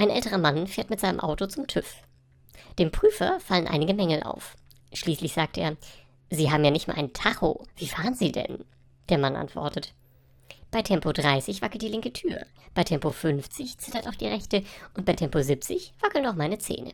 Ein älterer Mann fährt mit seinem Auto zum TÜV. Dem Prüfer fallen einige Mängel auf. Schließlich sagt er, Sie haben ja nicht mal ein Tacho. Wie fahren Sie denn? Der Mann antwortet, bei Tempo 30 wackelt die linke Tür, bei Tempo 50 zittert auch die rechte und bei Tempo 70 wackeln auch meine Zähne.